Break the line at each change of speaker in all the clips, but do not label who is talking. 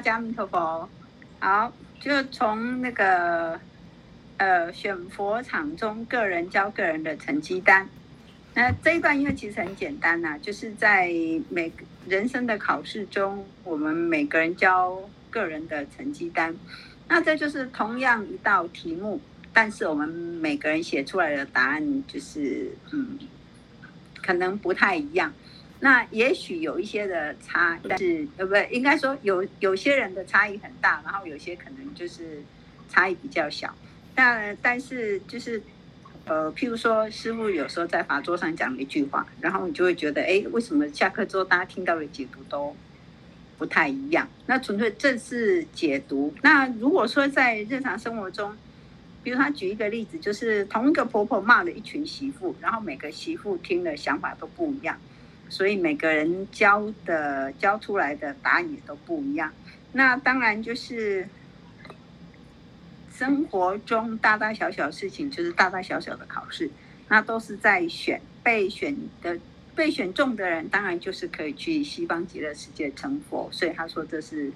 家阿弥陀佛。好，就从那个呃选佛场中个人交个人的成绩单。那这一段因为其实很简单呐、就是在每人生的考试中，我们每个人交个人的成绩单。那这就是同样一道题目，但是我们每个人写出来的答案就是嗯，可能不太一样。那也许有一些的差，但是呃不，应该说有有些人的差异很大，然后有些可能就是差异比较小。但但是就是呃，譬如说师傅有时候在法桌上讲了一句话，然后你就会觉得，哎，为什么下课之后大家听到的解读都不太一样？那纯粹这是解读。那如果说在日常生活中，比如他举一个例子，就是同一个婆婆骂了一群媳妇，然后每个媳妇听的想法都不一样。所以每个人教的教出来的答案也都不一样。那当然就是生活中大大小小事情，就是大大小小的考试，那都是在选被选的被选中的人，当然就是可以去西方极乐世界成佛。所以他说这是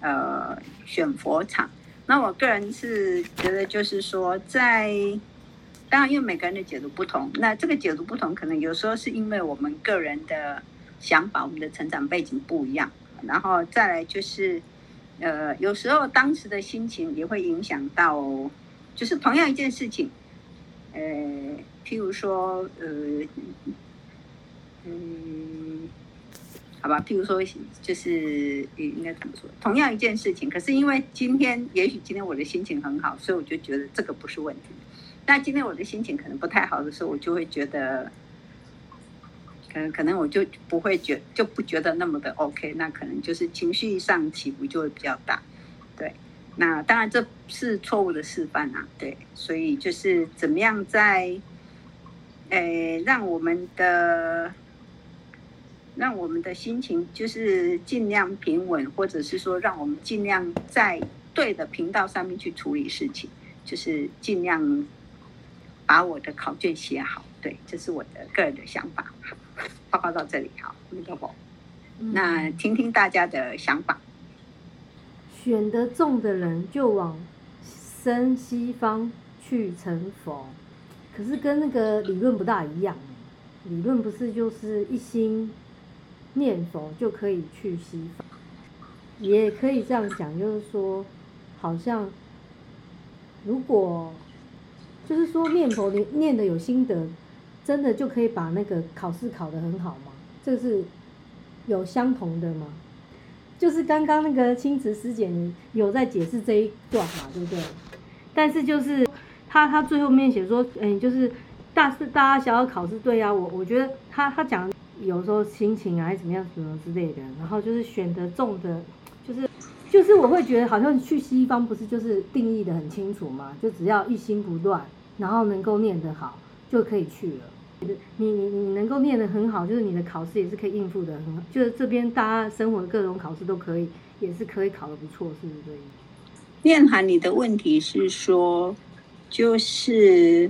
呃选佛场。那我个人是觉得就是说在。当然，因为每个人的解读不同，那这个解读不同，可能有时候是因为我们个人的想法、我们的成长背景不一样，然后再来就是，呃，有时候当时的心情也会影响到，就是同样一件事情，呃，譬如说，呃，嗯，好吧，譬如说，就是应该怎么说？同样一件事情，可是因为今天，也许今天我的心情很好，所以我就觉得这个不是问题。那今天我的心情可能不太好的时候，我就会觉得，可能可能我就不会觉就不觉得那么的 OK，那可能就是情绪上起伏就会比较大，对。那当然这是错误的示范啊，对。所以就是怎么样在，诶，让我们的，让我们的心情就是尽量平稳，或者是说让我们尽量在对的频道上面去处理事情，就是尽量。把我的考卷写好，对，这是我的个人的想法。报告到这里，好，那个我，那听听大家的想法。
选得中的人就往生西方去成佛，可是跟那个理论不大一样。理论不是就是一心念佛就可以去西方，也可以这样讲，就是说，好像如果。就是说念佛你念的有心得，真的就可以把那个考试考得很好吗？这是有相同的吗？就是刚刚那个青瓷师姐你有在解释这一段嘛，对不对？但是就是他他最后面写说，嗯，就是大是大家想要考试，对呀，我我觉得他他讲有时候心情啊还是怎么样什么之类的，然后就是选得中的，就是。我会觉得好像去西方不是就是定义得很清楚吗？就只要一心不乱，然后能够念得好就可以去了。你你你能够念得很好，就是你的考试也是可以应付得很好。就是这边大家生活的各种考试都可以，也是可以考得不错，是不是？
念涵，你的问题是说，就是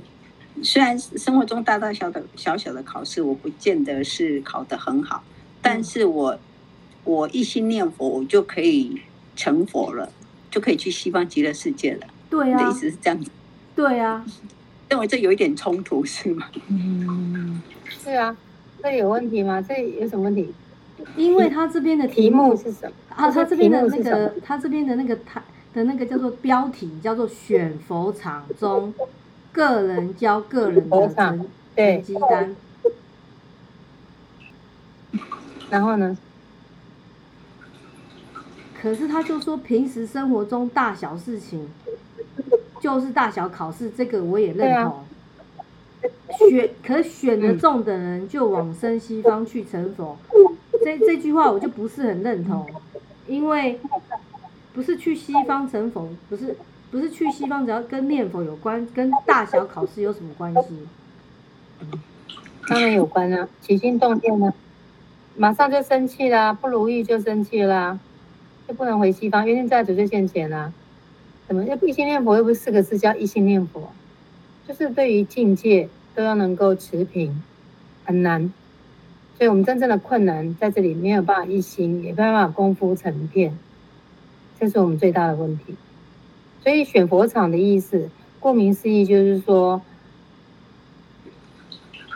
虽然生活中大大小的小小的考试，我不见得是考得很好，但是我我一心念佛，我就可以。成佛了，就可以去西方极乐世界了。
对啊，
你的意思是这样子？
对啊，
认为这有一点冲突是吗？
嗯，是啊，这有问题吗？这有什么问题？
因为他这边的题目是什么？啊，他这边的那个，他这边的那个他的那个叫做标题叫做选佛场中个人教个人的成绩单。
然后呢？
可是他就说，平时生活中大小事情，就是大小考试，这个我也认同。选可选得中的人就往生西方去成佛，这这句话我就不是很认同，因为不是去西方成佛，不是不是去西方，只要跟念佛有关，跟大小考试有什么关系？
当然有关啊，起心动念呢，马上就生气啦，不如意就生气啦。不能回西方，冤亲债主就现前啊！怎么又一心念佛？又不是四个字叫一心念佛，就是对于境界都要能够持平，很难。所以我们真正的困难在这里，没有办法一心，也没办法功夫成片。这是我们最大的问题。所以选佛场的意思，顾名思义就是说，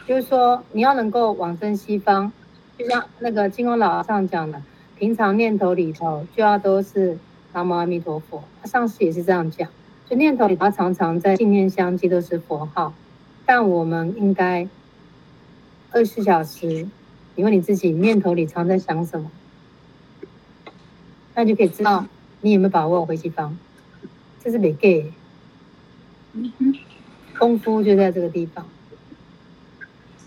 就是说你要能够往生西方，就像那个金光老和尚讲的，平常念头里头就要都是南无阿弥陀佛。上师也是这样讲，就念头里头常常在信念相继都是佛号，但我们应该二十四小时。你问你自己，念头里常在想什么？那就可以知道你有没有把握回西方。这是没给，功夫就在这个地方，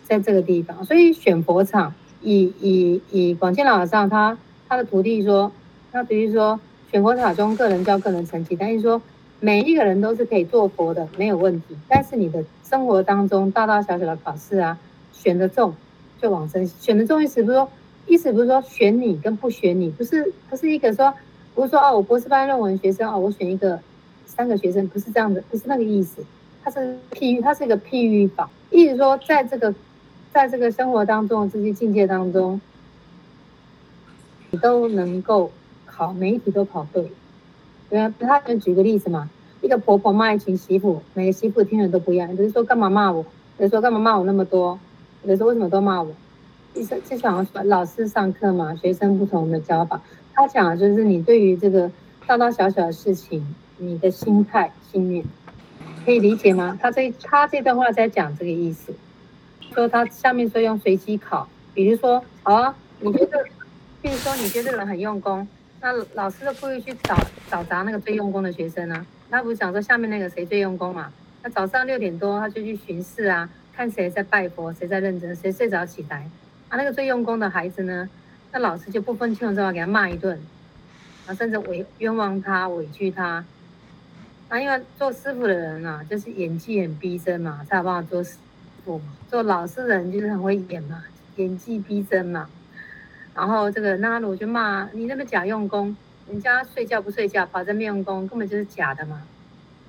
在这个地方。所以选佛场，以以以广涧老和尚他他的徒弟说，他徒弟说，选佛塔中个人教个人成绩，但是说每一个人都是可以做佛的，没有问题。但是你的生活当中大大小小的考试啊，选的中。就往生，选的重意思不是说，意思不是说选你跟不选你，不是不是一个说，不是说哦，我博士班论文学生哦，我选一个三个学生，不是这样的，不是那个意思，它是譬喻，它是一个譬喻法，意思说在这个在这个生活当中这些境界当中，你都能够考每一题都考对，对啊，他就举个例子嘛，一个婆婆骂一群媳妇，每个媳妇听了都不一样，比如说干嘛骂我，比如说干嘛骂我那么多。有时候为什么都骂我？意思就想说老师上课嘛，学生不同的教法。他讲的就是你对于这个大大小小的事情，你的心态、信念，可以理解吗？他这他这段话在讲这个意思，说他下面说用随机考，比如说，好啊，你觉得，比如说你觉得这个人很用功，那老师就故意去找找砸那个最用功的学生呢、他不是想说下面那个谁最用功嘛？那早上六点多他就去巡视啊。看谁在拜佛，谁在认真，谁睡着起来。啊，那个最用功的孩子呢，那老师就不分青红皂白给他骂一顿，啊，甚至委冤枉他，委屈他。啊，因为做师傅的人啊，就是演技很逼真嘛，才有办法做师傅嘛。做老师的人就是很会演嘛，演技逼真嘛。然后这个那鲁就骂你那么假用功，人家睡觉不睡觉，跑这边用功，根本就是假的嘛。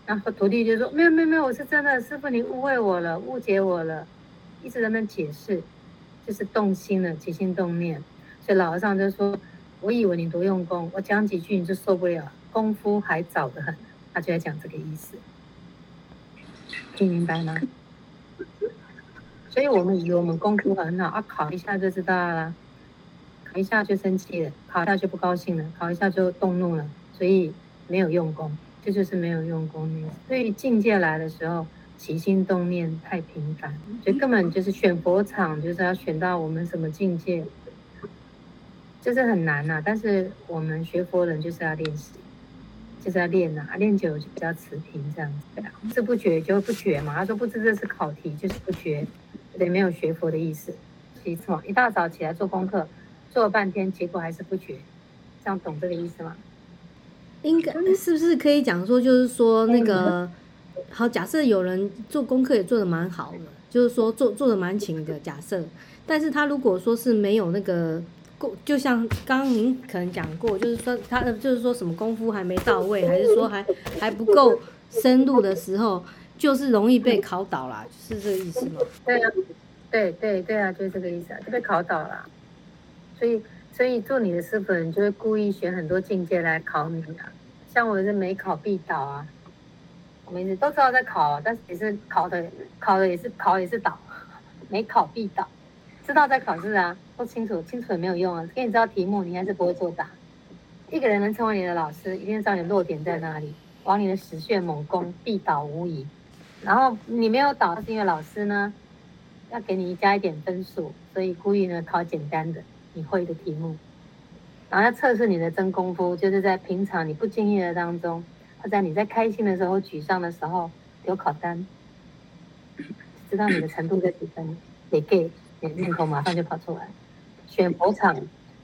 然后徒弟就说：“没有没有没有，我是真的，师父你误会我了，误解我了，一直在那解释，就是动心了，起心动念。所以老和尚就说：我以为你多用功，我讲几句你就受不了，功夫还早得很。他就在讲这个意思，听明白吗？所以我们以为我们功夫很好，啊，考一下就知道了，考一下就生气了，考一下就不高兴了，考一下就动怒了，所以没有用功。”这就是没有用功的，所以境界来的时候，起心动念太频繁，就根本就是选佛场，就是要选到我们什么境界，这是很难呐、但是我们学佛人就是要练习，就是要练呐、练久了就比较持平这样子。对啊，不知不觉就不觉嘛。他说不知这是考题，就是不觉，对，没有学佛的意思。其次嘛，一大早起来做功课，做了半天，结果还是不绝，这样懂这个意思吗？
应该是不是可以讲说，就是说那个好，假设有人做功课也做的蛮好的，就是说做做的蛮勤的假设，但是他如果说是没有那个过，就像刚刚您可能讲过，就是说他的就是说什么功夫还没到位，还是说还还不够深入的时候，就是容易被考倒啦，是这个意思吗？
对啊，对对对啊，就是这个意思啊，就被考倒了，所以。所以做你的师傅人就会故意选很多境界来考你啊，像我是没考必倒啊，我们都知道在考，但是也是考的，考的也是考也是倒，没考必倒，知道在考试啊，不清楚，清楚也没有用啊，给你知道题目，你还是不会作答。一个人能成为你的老师，一定知道你的弱点在哪里，往你的死穴猛攻，必倒无疑。然后你没有倒，是因为老师呢要给你加一点分数，所以故意呢考简单的。你会的题目，然后要测试你的真功夫，就是在平常你不经意的当中，或者你在开心的时候、沮丧的时候，有考单，知道你的程度在几分，给给，你念头马上就跑出来。选佛场，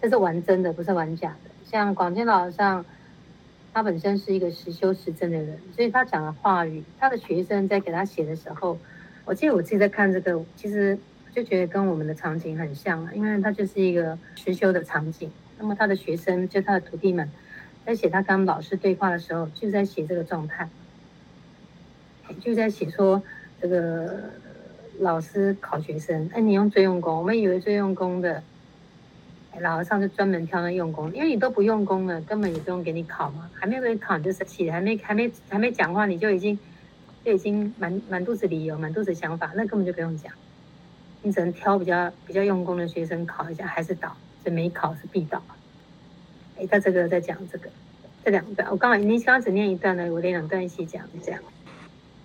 这是玩真的，不是玩假的。像广涧老和尚，他本身是一个实修实证的人，所以他讲的话语，他的学生在给他写的时候，我记得我自己在看这个，其实。就觉得跟我们的场景很像啊，因为他就是一个实修的场景。那么他的学生，就他的徒弟们，在写他跟老师对话的时候，就在写这个状态，就在写说这个老师考学生，哎，你用最用功，我们以为最用功的，老和尚就专门挑那用功，因为你都不用功了，根本也不用给你考嘛，还没有给你考你就生气，还没还没还没讲话你就已经就已经满满肚子理由，满肚子想法，那根本就不用讲，你只能挑比较比较用功的学生考一下，还是倒，所以没考是必倒。哎，他这个在讲这个这两段，我刚好你刚刚只念一段呢，我连两段一起讲，这样。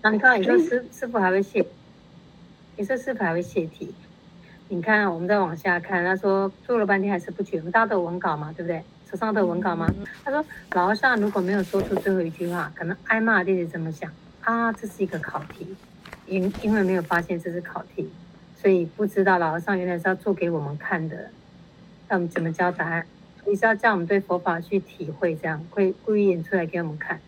然后你刚刚你说师师傅还会谢，你说师傅还会谢题。你看，我们再往下看，他说做了半天还是不全。我们大家都有文稿嘛，对不对？手上都有文稿吗？他说老和尚如果没有说出最后一句话，可能挨骂弟弟怎么想啊？这是一个考题，因因为没有发现这是考题，所以不知道老和尚原来是要做给我们看的，让我们怎么教答案，你是要叫我们对佛法去体会，这样会故意演出来给我们看，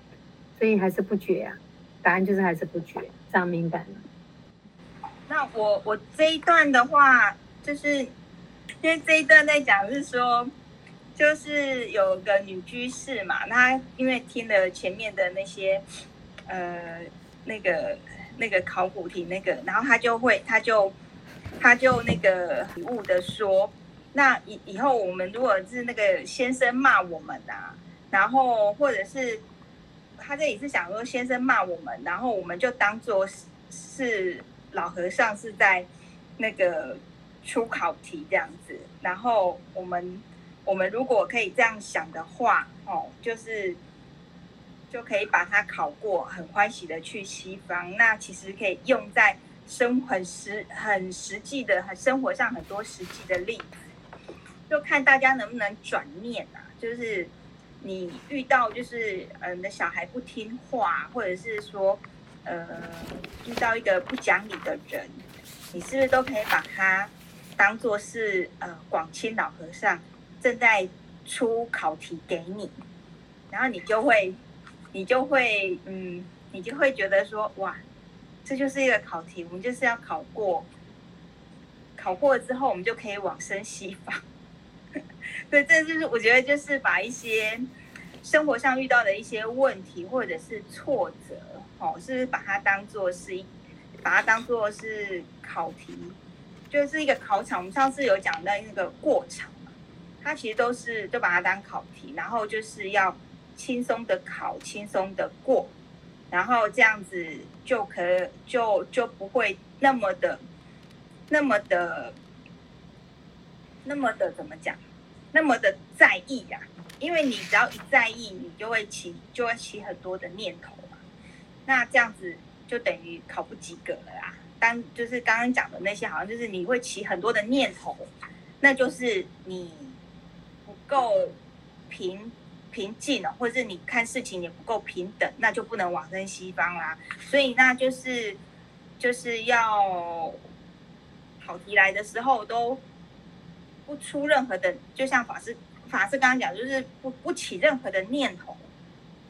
所以还是不觉啊？答案就是还是不觉，这样明白吗？
那我我这一段的话，就是因为这一段在讲是说，就是有个女居士嘛，她因为听了前面的那些，呃，那个那个考古题那个，然后她就会，她就他就那个礼物的说，那以以后我们如果是那个先生骂我们啊，然后或者是他这里是想说先生骂我们，然后我们就当做是是。老和尚是在那个出考题这样子，然后我们我们如果可以这样想的话，哦，就是就可以把它考过，很欢喜的去西方。那其实可以用在生很实很实际的很生活上很多实际的例子，就看大家能不能转念啊。就是你遇到就是嗯，你的小孩不听话，或者是说。呃，遇到一个不讲理的人，你是不是都可以把他当做是呃广清老和尚正在出考题给你，然后你就会，你就会，嗯，你就会觉得说，哇，这就是一个考题，我们就是要考过，考过了之后，我们就可以往生西方。对，这就是我觉得就是把一些生活上遇到的一些问题或者是挫折。哦，是把它当做是一，把它当做是考题，就是一个考场。我们上次有讲到那个过场嘛，它其实都是就把它当考题，然后就是要轻松的考，轻松的过，然后这样子就可就就不会那么的那么的那么的怎么讲，那么的在意呀、啊？因为你只要一在意，你就会起就会起很多的念头嘛。那这样子就等于考不及格了啊！当就是刚刚讲的那些，好像就是你会起很多的念头，那就是你不够平平静了，或者是你看事情也不够平等，那就不能往生西方啦。所以那就是就是要考题来的时候都不出任何的，就像法师法师刚刚讲，就是不不起任何的念头。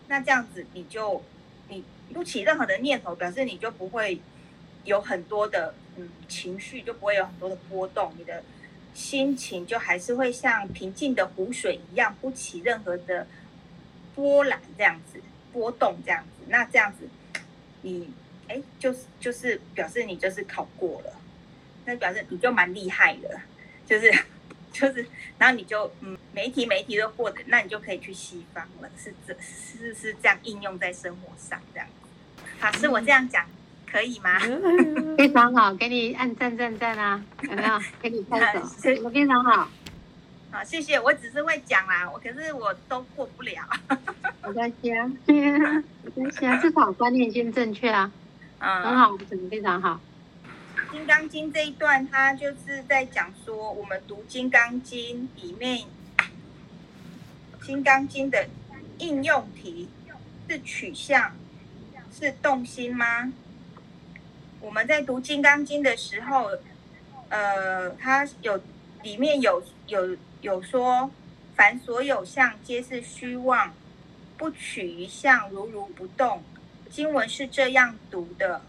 那这样子你就你。不起任何的念头，表示你就不会有很多的嗯情绪，就不会有很多的波动，你的心情就还是会像平静的湖水一样，不起任何的波澜这样子波动这样子。那这样子，你哎，就是就是表示你就是考过了，那表示你就蛮厉害的，就是 就是，然后你就嗯每一题每一题都过的，那你就可以去西方了，是这是是这样应用在生活上这样。法师，我这样讲可以吗？
非常好，给你按赞赞赞啊！有没有？给你拍手，我非常好。
好，谢谢。我只是会讲啦，我可是我都过不了。
没关系啊，没关系啊，至少观念先正确啊。嗯，很好，非常好。
《金刚经》这一段，它就是在讲说，我们读《金刚经》里面，《金刚经》的应用题是取向。是动心吗？我们在读《金刚经》的时候，呃，它有里面有有有说，凡所有相，皆是虚妄，不取于相，如如不动。经文是这样读的。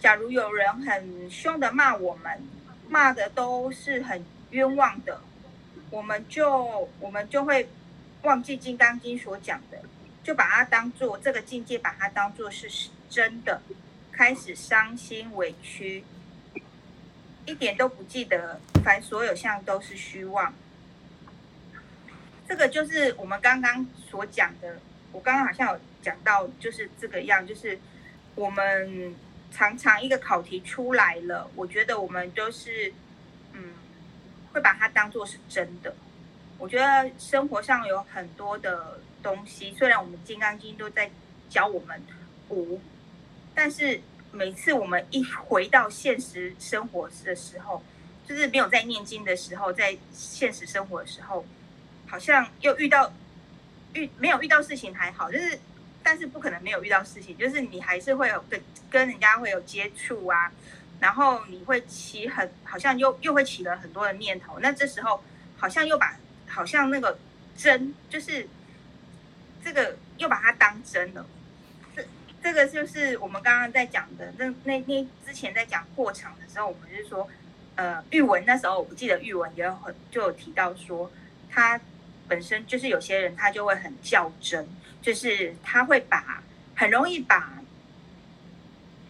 假如有人很凶的骂我们，骂的都是很冤枉的，我们就我们就会忘记《金刚经》所讲的。就把它当做这个境界，把它当做是真的，开始伤心委屈，一点都不记得，凡所有相都是虚妄。这个就是我们刚刚所讲的，我刚刚好像有讲到，就是这个样，就是我们常常一个考题出来了，我觉得我们都是，嗯，会把它当做是真的。我觉得生活上有很多的东西，虽然我们《金刚经》都在教我们无，但是每次我们一回到现实生活的时候，就是没有在念经的时候，在现实生活的时候，好像又遇到遇没有遇到事情还好，就是但是不可能没有遇到事情，就是你还是会有跟跟人家会有接触啊，然后你会起很好像又又会起了很多的念头，那这时候好像又把。好像那个真就是这个又把它当真了，这个就是我们刚刚在讲的那那那之前在讲过场的时候，我们就是说，呃，玉文那时候我不记得玉文也有很就有提到说，他本身就是有些人他就会很较真，就是他会把很容易把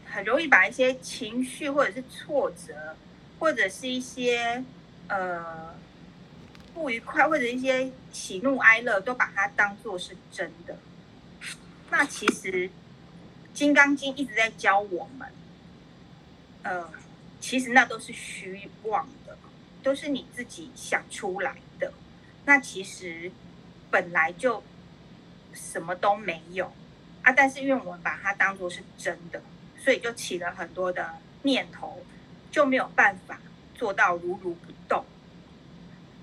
很容易把一些情绪或者是挫折或者是一些呃。不愉快或者一些喜怒哀乐，都把它当做是真的。那其实《金刚经》一直在教我们，呃，其实那都是虚妄的，都是你自己想出来的。那其实本来就什么都没有啊，但是因为我们把它当做是真的，所以就起了很多的念头，就没有办法做到如如不动。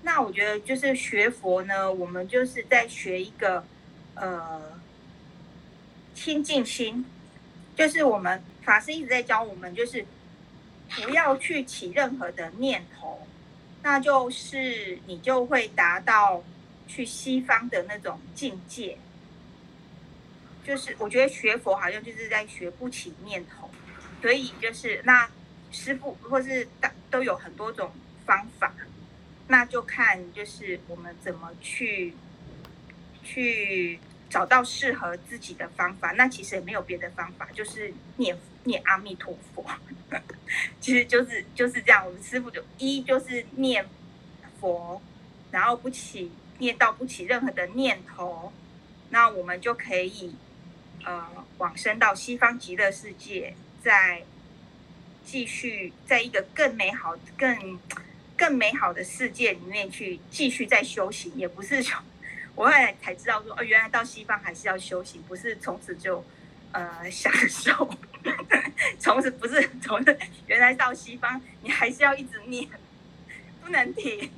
那我觉得就是学佛呢，我们就是在学一个呃清净心，就是我们法师一直在教我们，就是不要去起任何的念头，那就是你就会达到去西方的那种境界。就是我觉得学佛好像就是在学不起念头，所以就是那师傅或是大都有很多种方法。那就看就是我们怎么去去找到适合自己的方法。那其实也没有别的方法，就是念念阿弥陀佛，其实就是就是这样。我们师父就一就是念佛，然后不起念到不起任何的念头，那我们就可以呃往生到西方极乐世界，再继续在一个更美好更。更美好的世界里面去继续再修行，也不是从我后来才知道说，哦，原来到西方还是要修行，不是从此就呃享受，从此不是从原来到西方你还是要一直念，不能停。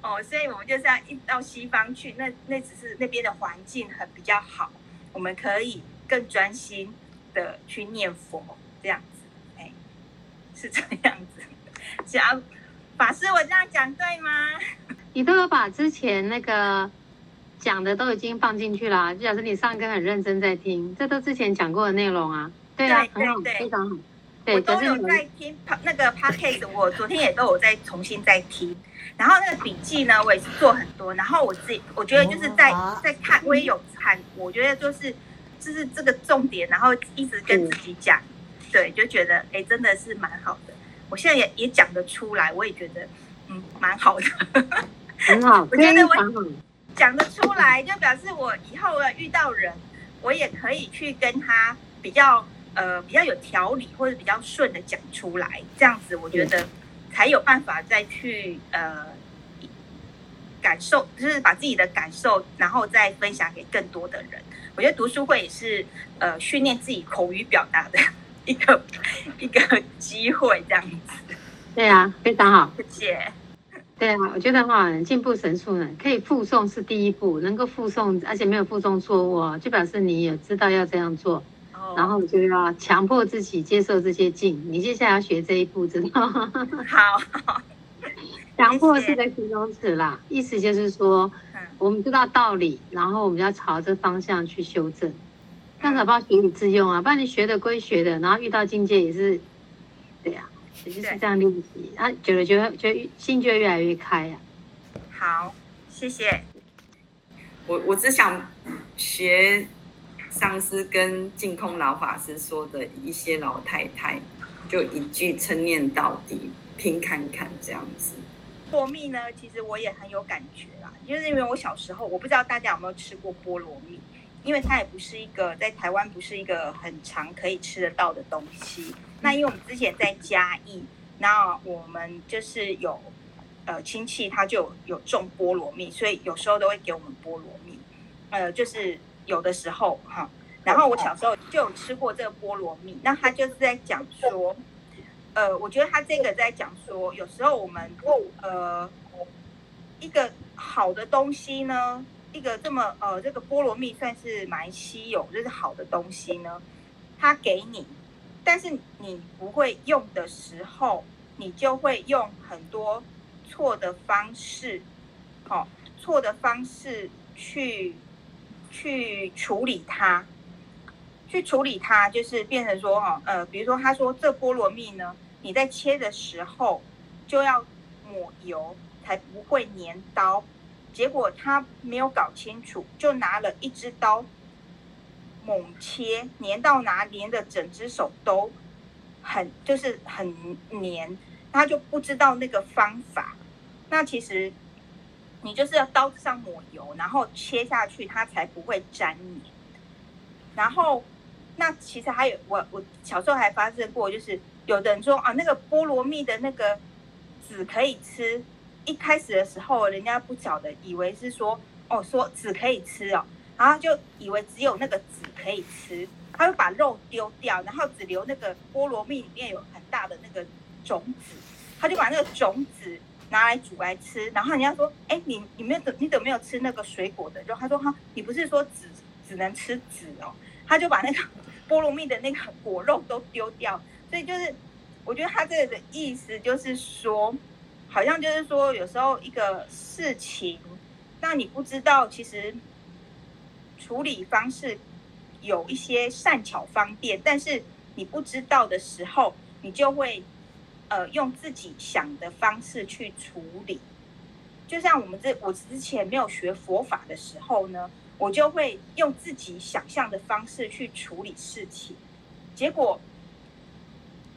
哦，所以我们就是要一到西方去，那那只是那边的环境很比较好，我们可以更专心的去念佛，这样子，哎，是这样子，只要。法师，我这样讲对吗？
你都有把之前那个讲的都已经放进去了啊，就表示你上课很认真在听，这都之前讲过的内容啊。对啊，很好，非常好。对，
我都有在听那个 podcast，我昨天也都有在重新在听，然后那个笔记呢，我也是做很多，然后我自己我觉得就是在在看，我也有看，我觉得就是就是这个重点，然后一直跟自己讲，对，就觉得哎，真的是蛮好的。我现在也也讲得出来，我也觉得嗯蛮好的，
很好。
我觉得我讲得出来，就表示我以后遇到人，我也可以去跟他比较呃比较有条理或者比较顺的讲出来，这样子我觉得才有办法再去呃感受，就是把自己的感受，然后再分享给更多的人。我觉得读书会也是呃训练自己口语表达的。一个一个机会这样子，
对啊，非常好，
谢谢。
对啊，我觉得哈，进步神速呢，可以附送是第一步，能够附送，而且没有附送错误，就表示你也知道要这样做。哦。然后就要强迫自己接受这些境，你接下来要学这一步，知道吗？
好。
强迫是个形容词啦，意思就是说，我们知道道理，然后我们要朝着方向去修正。这样子不要学以致用啊，不然你学的归学的，然后遇到境界也是，也就是这样练习，啊，久了觉得觉得心就会越来越开呀、
啊。好，谢谢。
我我只想学上师跟净空老法师说的一些老太太，就一句称念到底，听看看这样子。
萝蜜呢，其实我也很有感觉啦，就是因为我小时候，我不知道大家有没有吃过菠萝蜜，因为它也不是一个在台湾不是一个很常可以吃得到的东西。那因为我们之前在嘉义，那我们就是有呃亲戚他就有，有种菠萝蜜，所以有时候都会给我们菠萝蜜，呃，就是有的时候哈。然后我小时候就有吃过这个菠萝蜜，那他就是在讲说。呃，我觉得他这个在讲说，有时候我们呃一个好的东西呢，一个这么呃这个菠萝蜜算是蛮稀有，就是好的东西呢，他给你，但是你不会用的时候，你就会用很多错的方式，好、哦、错的方式去去处理它，去处理它，就是变成说哈呃，比如说他说这菠萝蜜呢。你在切的时候就要抹油，才不会粘刀。结果他没有搞清楚，就拿了一支刀猛切，粘到哪粘的整只手都很就是很粘，他就不知道那个方法。那其实你就是要刀子上抹油，然后切下去，它才不会粘黏。然后那其实还有我我小时候还发生过，就是。有的人说啊，那个菠萝蜜的那个籽可以吃。一开始的时候，人家不晓得，以为是说哦，说籽可以吃哦，然后就以为只有那个籽可以吃，他会把肉丢掉，然后只留那个菠萝蜜里面有很大的那个种子，他就把那个种子拿来煮来吃。然后人家说，哎，你你没有你怎么没有吃那个水果的肉？他说哈，你不是说只只能吃籽哦？他就把那个菠萝蜜的那个果肉都丢掉。所以就是，我觉得他这个的意思就是说，好像就是说，有时候一个事情，那你不知道，其实处理方式有一些善巧方便，但是你不知道的时候，你就会呃用自己想的方式去处理。就像我们这我之前没有学佛法的时候呢，我就会用自己想象的方式去处理事情，结果。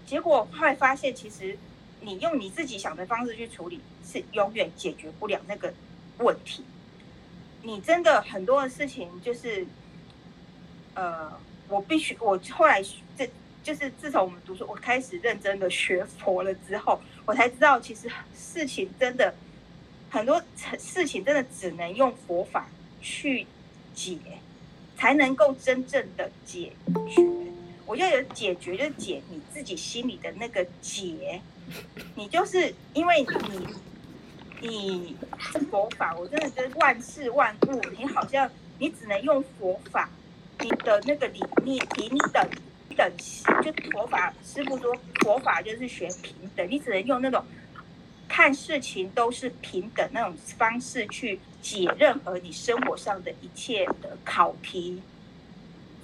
结果后来发现，其实你用你自己想的方式去处理，是永远解决不了那个问题。你真的很多的事情，就是，呃，我必须，我后来这就是自从我们读书，我开始认真的学佛了之后，我才知道，其实事情真的很多事情真的只能用佛法去解，才能够真正的解决。我就有解决，就解你自己心里的那个结。你就是因为你，你是佛法，我真的觉得万事万物，你好像你只能用佛法，你的那个理念平等等，就佛法师傅说佛法就是学平等，你只能用那种看事情都是平等那种方式去解任何你生活上的一切的考题。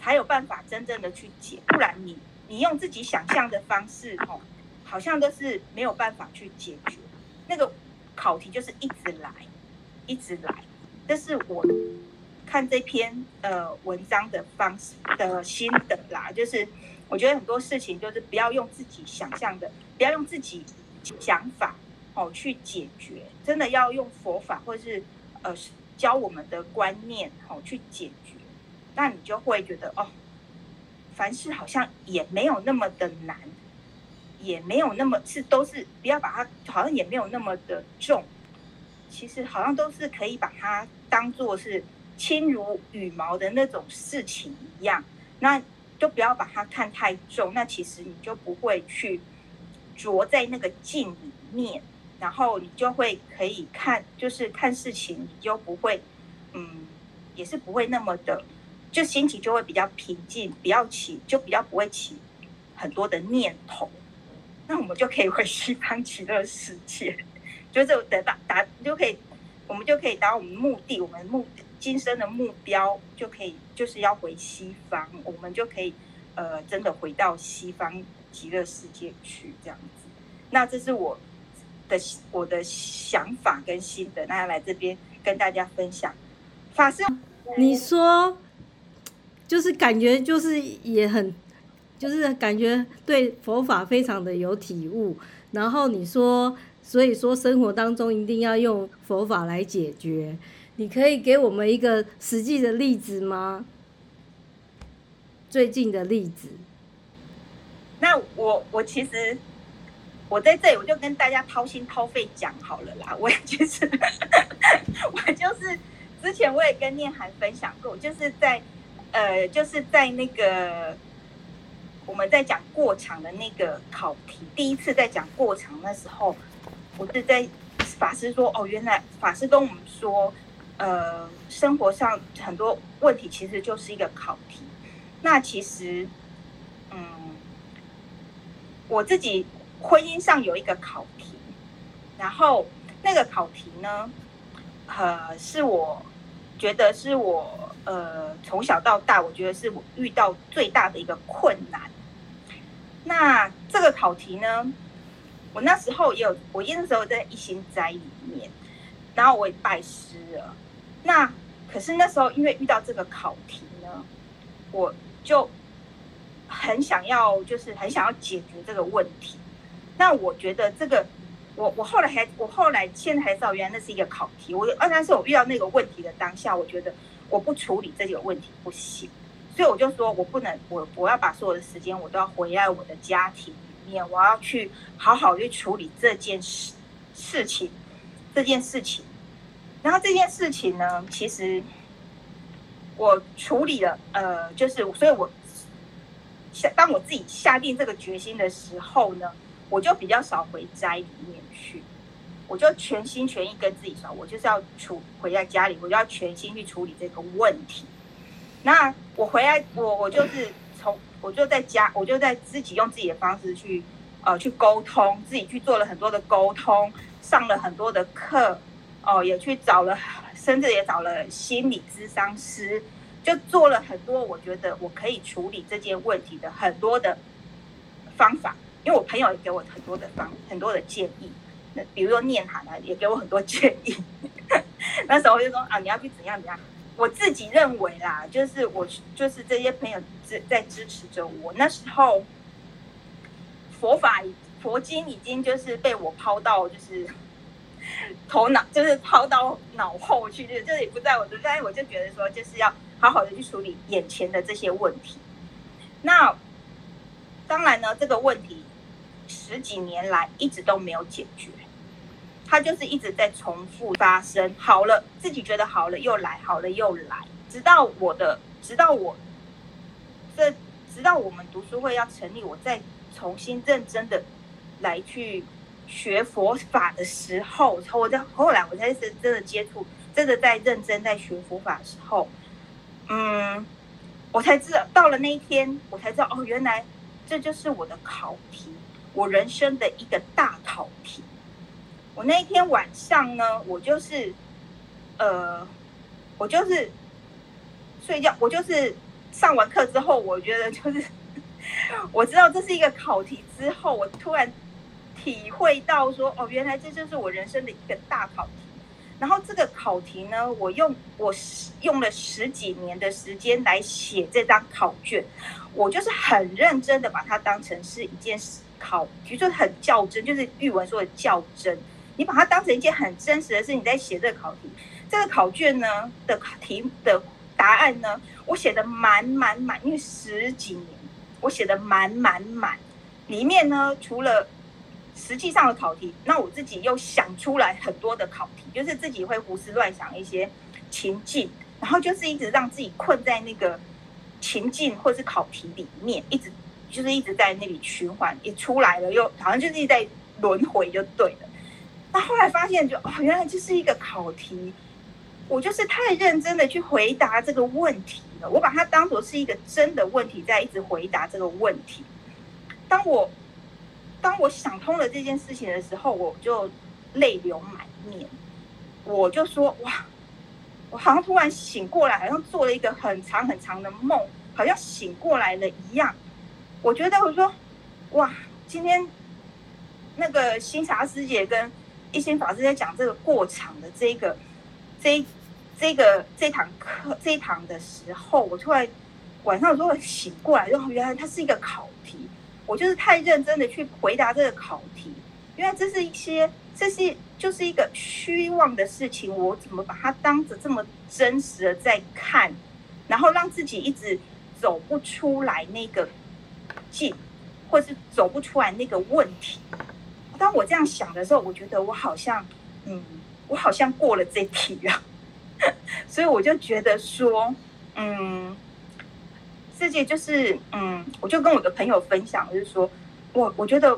才有办法真正的去解，不然你你用自己想象的方式哦，好像都是没有办法去解决。那个考题就是一直来，一直来。这是我看这篇呃文章的方式的心得啦，就是我觉得很多事情就是不要用自己想象的，不要用自己想法哦去解决，真的要用佛法或是呃教我们的观念哦去解决。那你就会觉得哦，凡事好像也没有那么的难，也没有那么是都是不要把它好像也没有那么的重，其实好像都是可以把它当做是轻如羽毛的那种事情一样，那就不要把它看太重，那其实你就不会去着在那个境里面，然后你就会可以看，就是看事情你就不会，嗯，也是不会那么的。就心情就会比较平静，不要起，就比较不会起很多的念头，那我们就可以回西方极乐世界，就是得到达就可以，我们就可以达到我们目的，我们目今生的目标就可以就是要回西方，我们就可以呃真的回到西方极乐世界去这样子。那这是我的我的想法跟心得，那要来这边跟大家分享。法师，
你说。就是感觉就是也很，就是感觉对佛法非常的有体悟。然后你说所以说生活当中一定要用佛法来解决。你可以给我们一个实际的例子吗？最近的例子。
那我我其实我在这里我就跟大家掏心掏肺讲好了啦。我也就是 我就是之前我也跟念涵分享过，就是在呃就是在那个我们在讲过场的那个考题，第一次在讲过场那时候，我是在法师说哦，原来法师跟我们说。呃，生活上很多问题其实就是一个考题。那其实，嗯，我自己婚姻上有一个考题，然后那个考题呢，呃，是我觉得是我呃从小到大，我觉得是我遇到最大的一个困难。那这个考题呢，我那时候也有，我那时候在一心斋里面，然后我也拜师了。那可是那时候，因为遇到这个考题呢，我就很想要，就是很想要解决这个问题。那我觉得这个，我我后来还，我后来现在才知道，原来那是一个考题。我二三是我遇到那个问题的当下，我觉得我不处理这个问题不行，所以我就说我不能，我我要把所有的时间，我都要回来我的家庭里面，我要去好好去处理这件事事情，这件事情。然后这件事情呢，其实我处理了，呃，就是所以我下当我自己下定这个决心的时候呢，我就比较少回斋里面去，我就全心全意跟自己说，我就是要处回在家里，我就要全心去处理这个问题。那我回来，我我就是从我就在家，我就在自己用自己的方式去呃去沟通，自己去做了很多的沟通，上了很多的课。哦，也去找了，甚至也找了心理咨商师，就做了很多我觉得我可以处理这件问题的很多的方法。因为我朋友也给我很多的方很多的建议，比如说念涵啊，也给我很多建议。那时候我就说啊，你要去怎样怎样。我自己认为啦，就是我就是这些朋友在在支持着我。那时候佛法佛经已经就是被我抛到就是。头脑就是抛到脑后去，就就是也不在我的，但是我就觉得说，就是要好好的去处理眼前的这些问题。那当然呢，这个问题十几年来一直都没有解决，它就是一直在重复发生。好了，自己觉得好了又来，好了又来，直到我的，直到我这，直到我们读书会要成立，我再重新认真的来去。学佛法的时候，我在后来我才是真的接触，真的在认真在学佛法的时候，嗯，我才知道到了那一天，我才知道哦，原来这就是我的考题，我人生的一个大考题。我那一天晚上呢，我就是，呃，我就是睡觉，我就是上完课之后，我觉得就是 我知道这是一个考题之后，我突然。体会到说哦，原来这就是我人生的一个大考题。然后这个考题呢，我用我用了十几年的时间来写这张考卷，我就是很认真的把它当成是一件考，比如说很较真，就是语文说的较真。你把它当成一件很真实的事，你在写这个考题。这个考卷呢的题的答案呢，我写的满满满，因为十几年我写的满满满，里面呢除了。实际上的考题，那我自己又想出来很多的考题，就是自己会胡思乱想一些情境，然后就是一直让自己困在那个情境或是考题里面，一直就是一直在那里循环，一出来了又好像就是一直在轮回就对了。那后来发现就哦，原来这是一个考题，我就是太认真的去回答这个问题了，我把它当作是一个真的问题，在一直回答这个问题。当我。当我想通了这件事情的时候，我就泪流满面。我就说：“哇，我好像突然醒过来，好像做了一个很长很长的梦，好像醒过来了一样。”我觉得我说：“哇，今天那个新霞师姐跟一心法师在讲这个过场的这个这这个这堂课这一堂的时候，我突然晚上我就会醒过来，然后原来它是一个考题。”我就是太认真的去回答这个考题，因为这是一些这是就是一个虚妄的事情，我怎么把它当着这么真实的在看，然后让自己一直走不出来那个境，或是走不出来那个问题。当我这样想的时候，我觉得我好像，嗯，我好像过了这题了，所以我就觉得说，嗯，世界就是，嗯，我就跟我的朋友分享，就是说我我觉得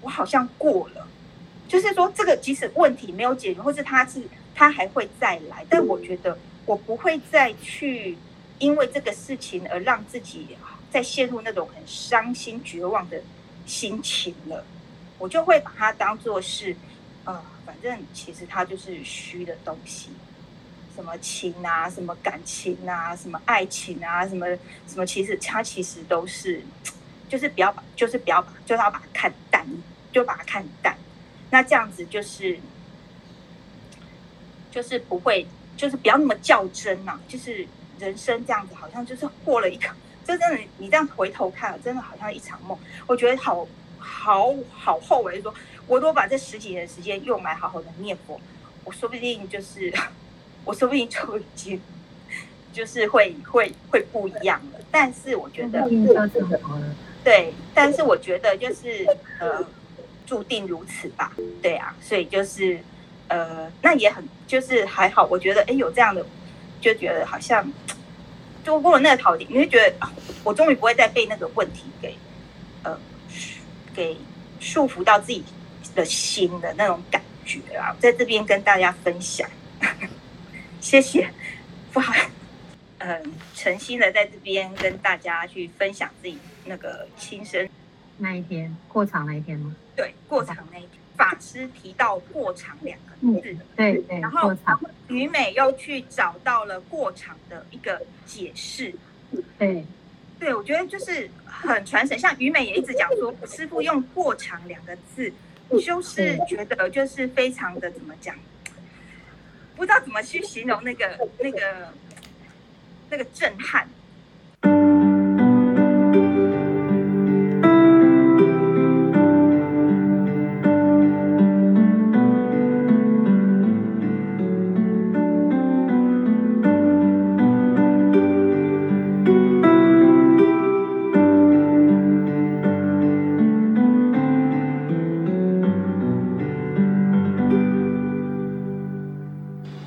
我好像过了。就是说，这个即使问题没有解决，或是他是他还会再来，但我觉得我不会再去因为这个事情而让自己再陷入那种很伤心绝望的心情了。我就会把它当做是，呃，反正其实它就是虚的东西，什么情啊，什么感情啊，什么爱情啊，什么什么，其实它其实都是，就是不要把，就是不要把，就是要把它看淡，就把它看淡。那这样子就是，就是不会，就是不要那么较真嘛。就是人生这样子，好像就是过了一个，就真的你这样回头看，真的好像一场梦。我觉得好好好后悔，说我如果把这十几年的时间用来好好的念佛，我说不定就是，我说不定就已经就是会会会不一样了。但是我觉得，对，但是我觉得就是呃。注定如此吧，对啊，所以就是，呃，那也很就是还好，我觉得哎有这样的，就觉得好像，就过了那个考点，你会觉得啊，我终于不会再被那个问题给，呃，给束缚到自己的心的那种感觉啊，在这边跟大家分享，谢谢，不好，嗯，诚心的在这边跟大家去分享自己那个亲身。
那一天过场那一天吗？
对，过场那一天，法师提到“过场”两个字，
嗯、对对。
然后于美又去找到了“过场”的一个解释。
对，
对我觉得就是很传神。像于美也一直讲说，师傅用“过场”两个字，就是觉得就是非常的怎么讲，不知道怎么去形容那个那个那个震撼。